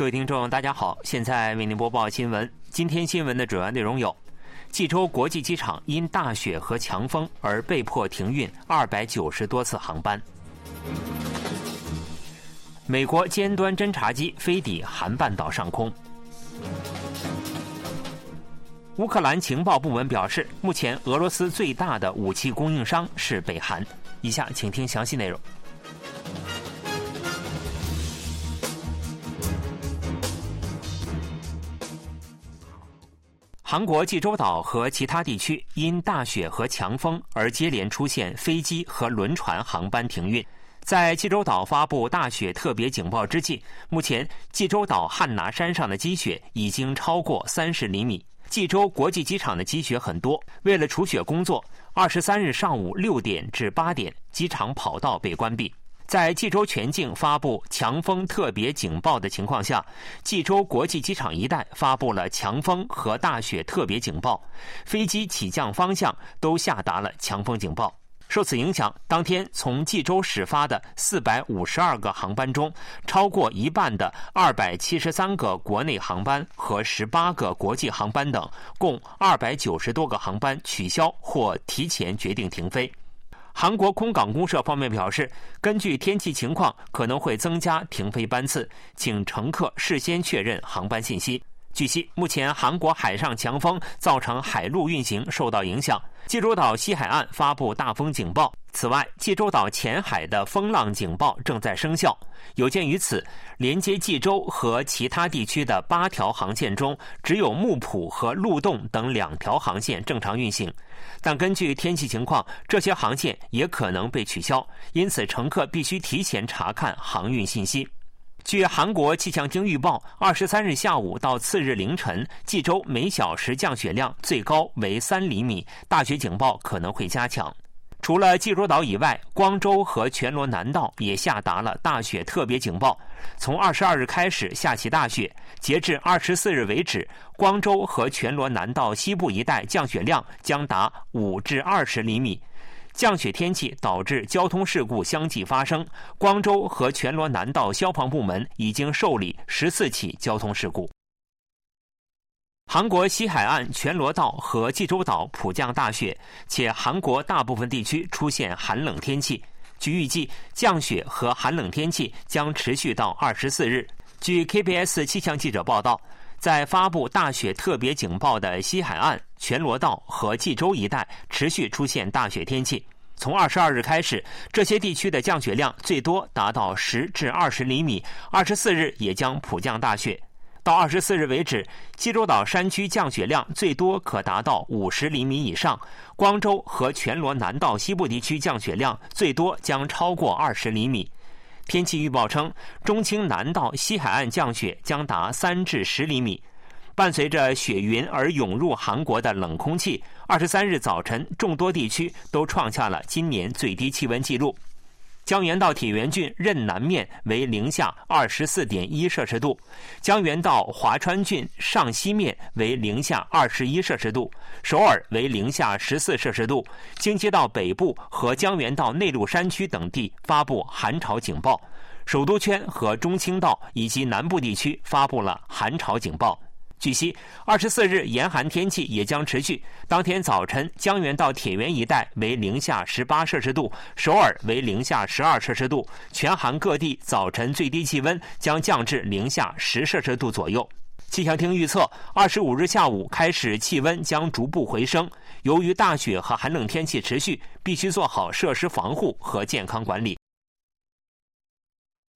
各位听众，大家好，现在为您播报新闻。今天新闻的主要内容有：济州国际机场因大雪和强风而被迫停运二百九十多次航班；美国尖端侦察机飞抵韩半岛上空；乌克兰情报部门表示，目前俄罗斯最大的武器供应商是北韩。以下请听详细内容。韩国济州岛和其他地区因大雪和强风而接连出现飞机和轮船航班停运。在济州岛发布大雪特别警报之际，目前济州岛汉拿山上的积雪已经超过三十厘米。济州国际机场的积雪很多，为了除雪工作，二十三日上午六点至八点，机场跑道被关闭。在济州全境发布强风特别警报的情况下，济州国际机场一带发布了强风和大雪特别警报，飞机起降方向都下达了强风警报。受此影响，当天从济州始发的四百五十二个航班中，超过一半的二百七十三个国内航班和十八个国际航班等，共二百九十多个航班取消或提前决定停飞。韩国空港公社方面表示，根据天气情况，可能会增加停飞班次，请乘客事先确认航班信息。据悉，目前韩国海上强风造成海陆运行受到影响，济州岛西海岸发布大风警报。此外，济州岛前海的风浪警报正在生效。有鉴于此，连接济州和其他地区的八条航线中，只有木浦和鹿洞等两条航线正常运行。但根据天气情况，这些航线也可能被取消，因此乘客必须提前查看航运信息。据韩国气象厅预报，二十三日下午到次日凌晨，济州每小时降雪量最高为三厘米，大雪警报可能会加强。除了济州岛以外，光州和全罗南道也下达了大雪特别警报。从二十二日开始下起大雪，截至二十四日为止，光州和全罗南道西部一带降雪量将达五至二十厘米。降雪天气导致交通事故相继发生，光州和全罗南道消防部门已经受理十四起交通事故。韩国西海岸全罗道和济州岛普降大雪，且韩国大部分地区出现寒冷天气。据预计，降雪和寒冷天气将持续到二十四日。据 KBS 气象记者报道，在发布大雪特别警报的西海岸、全罗道和济州一带，持续出现大雪天气。从二十二日开始，这些地区的降雪量最多达到十至二十厘米，二十四日也将普降大雪。到二十四日为止，济州岛山区降雪量最多可达到五十厘米以上，光州和全罗南道西部地区降雪量最多将超过二十厘米。天气预报称，中青南道西海岸降雪将达三至十厘米。伴随着雪云而涌入韩国的冷空气，二十三日早晨，众多地区都创下了今年最低气温记录。江原道铁原郡任南面为零下二十四点一摄氏度，江原道华川郡上西面为零下二十一摄氏度，首尔为零下十四摄氏度。京畿道北部和江原道内陆山区等地发布寒潮警报，首都圈和中青道以及南部地区发布了寒潮警报。据悉，二十四日严寒天气也将持续。当天早晨，江原道铁原一带为零下十八摄氏度，首尔为零下十二摄氏度。全韩各地早晨最低气温将降至零下十摄氏度左右。气象厅预测，二十五日下午开始气温将逐步回升。由于大雪和寒冷天气持续，必须做好设施防护和健康管理。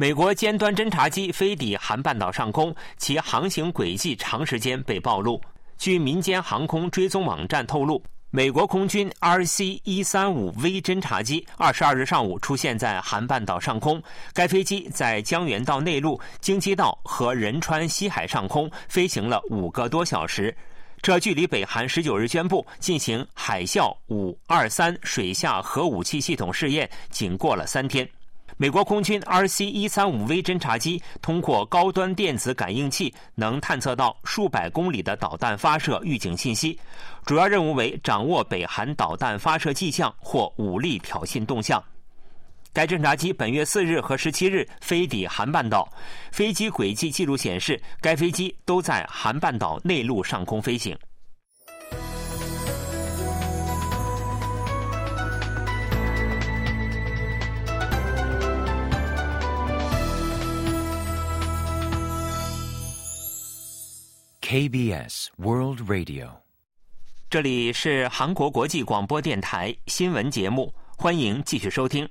美国尖端侦察机飞抵韩半岛上空，其航行轨迹长时间被暴露。据民间航空追踪网站透露，美国空军 RC-135V 侦察机二十二日上午出现在韩半岛上空。该飞机在江原道内陆、京畿道和仁川西海上空飞行了五个多小时，这距离北韩十九日宣布进行海啸五二三水下核武器系统试验仅过了三天。美国空军 RC-135V 侦察机通过高端电子感应器，能探测到数百公里的导弹发射预警信息。主要任务为掌握北韩导弹发射迹象或武力挑衅动向。该侦察机本月四日和十七日飞抵韩半岛，飞机轨迹记录显示，该飞机都在韩半岛内陆上空飞行。KBS World Radio，这里是韩国国际广播电台新闻节目，欢迎继续收听。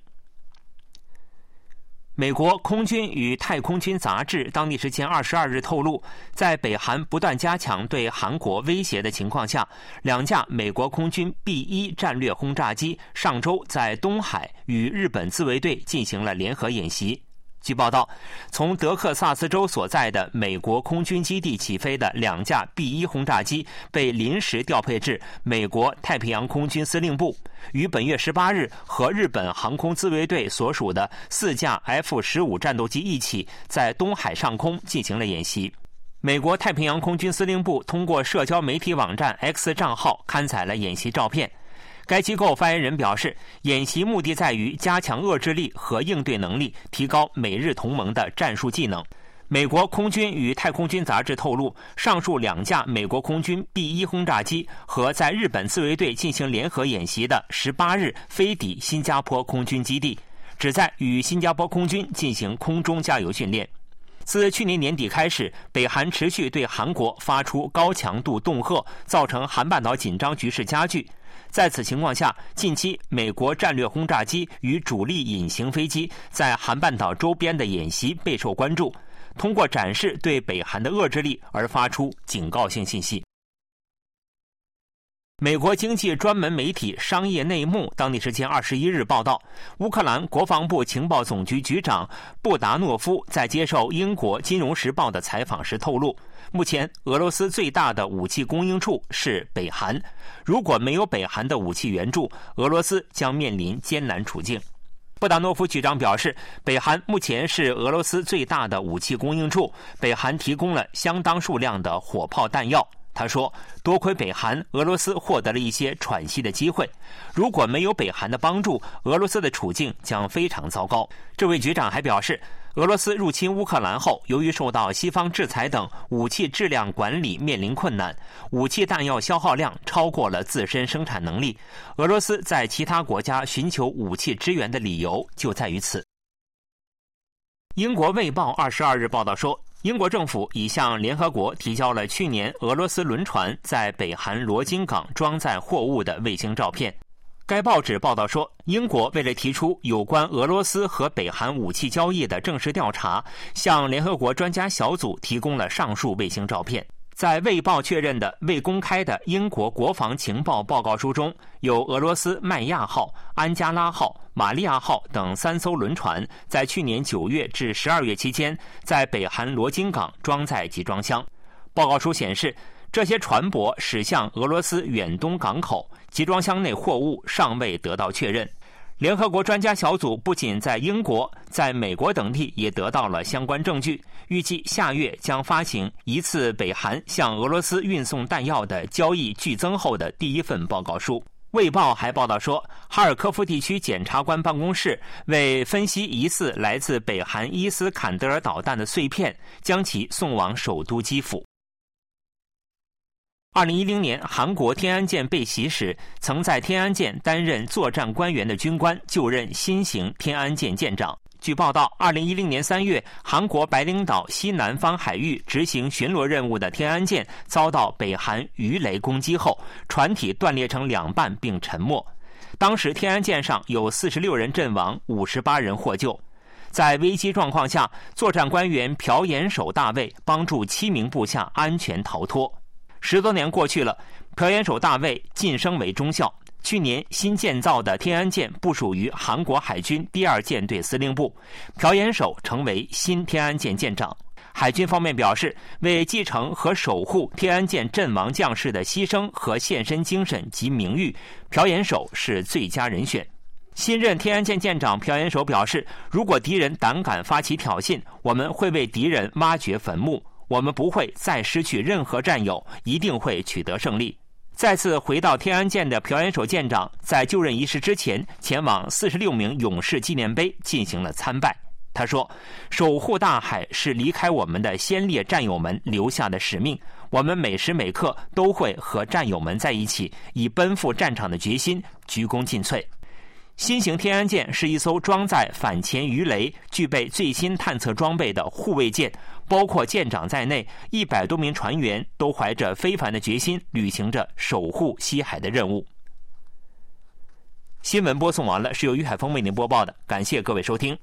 美国空军与太空军杂志当地时间二十二日透露，在北韩不断加强对韩国威胁的情况下，两架美国空军 B 一战略轰炸机上周在东海与日本自卫队进行了联合演习。据报道，从德克萨斯州所在的美国空军基地起飞的两架 B-1 轰炸机被临时调配至美国太平洋空军司令部，于本月十八日和日本航空自卫队所属的四架 F-15 战斗机一起在东海上空进行了演习。美国太平洋空军司令部通过社交媒体网站 X 账号刊载了演习照片。该机构发言人表示，演习目的在于加强遏制力和应对能力，提高美日同盟的战术技能。美国空军与太空军杂志透露，上述两架美国空军 B-1 轰炸机和在日本自卫队进行联合演习的十八日飞抵新加坡空军基地，旨在与新加坡空军进行空中加油训练。自去年年底开始，北韩持续对韩国发出高强度恫吓，造成韩半岛紧张局势加剧。在此情况下，近期美国战略轰炸机与主力隐形飞机在韩半岛周边的演习备受关注，通过展示对北韩的遏制力而发出警告性信息。美国经济专门媒体《商业内幕》当地时间二十一日报道，乌克兰国防部情报总局局长布达诺夫在接受英国《金融时报》的采访时透露，目前俄罗斯最大的武器供应处是北韩。如果没有北韩的武器援助，俄罗斯将面临艰难处境。布达诺夫局长表示，北韩目前是俄罗斯最大的武器供应处，北韩提供了相当数量的火炮弹药。他说：“多亏北韩，俄罗斯获得了一些喘息的机会。如果没有北韩的帮助，俄罗斯的处境将非常糟糕。”这位局长还表示，俄罗斯入侵乌克兰后，由于受到西方制裁等，武器质量管理面临困难，武器弹药消耗量超过了自身生产能力。俄罗斯在其他国家寻求武器支援的理由就在于此。英国《卫报》二十二日报道说。英国政府已向联合国提交了去年俄罗斯轮船在北韩罗津港装载货物的卫星照片。该报纸报道说，英国为了提出有关俄罗斯和北韩武器交易的正式调查，向联合国专家小组提供了上述卫星照片。在未报确认的未公开的英国国防情报报告书中，有俄罗斯麦亚号、安加拉号、玛利亚号等三艘轮船在去年九月至十二月期间在北韩罗津港装载集装箱。报告书显示，这些船舶驶向俄罗斯远东港口，集装箱内货物尚未得到确认。联合国专家小组不仅在英国，在美国等地也得到了相关证据，预计下月将发行一次北韩向俄罗斯运送弹药的交易剧增后的第一份报告书。卫报还报道说，哈尔科夫地区检察官办公室为分析疑似来自北韩伊斯坎德尔导弹的碎片，将其送往首都基辅。二零一零年，韩国天安舰被袭时，曾在天安舰担任作战官员的军官就任新型天安舰舰长。据报道，二零一零年三月，韩国白领岛西南方海域执行巡逻任务的天安舰遭到北韩鱼雷攻击后，船体断裂成两半并沉没。当时天安舰上有四十六人阵亡，五十八人获救。在危机状况下，作战官员朴延守大尉帮助七名部下安全逃脱。十多年过去了，朴元守大尉晋升为中校。去年新建造的天安舰部署于韩国海军第二舰队司令部，朴元守成为新天安舰舰长。海军方面表示，为继承和守护天安舰阵亡将士的牺牲和献身精神及名誉，朴元守是最佳人选。新任天安舰舰长朴元守表示，如果敌人胆敢发起挑衅，我们会为敌人挖掘坟墓。我们不会再失去任何战友，一定会取得胜利。再次回到天安舰的朴元守舰长，在就任仪式之前，前往四十六名勇士纪念碑进行了参拜。他说：“守护大海是离开我们的先烈战友们留下的使命，我们每时每刻都会和战友们在一起，以奔赴战场的决心鞠躬尽瘁。”新型天安舰是一艘装载反潜鱼雷、具备最新探测装备的护卫舰，包括舰长在内，一百多名船员都怀着非凡的决心，履行着守护西海的任务。新闻播送完了，是由于海峰为您播报的，感谢各位收听。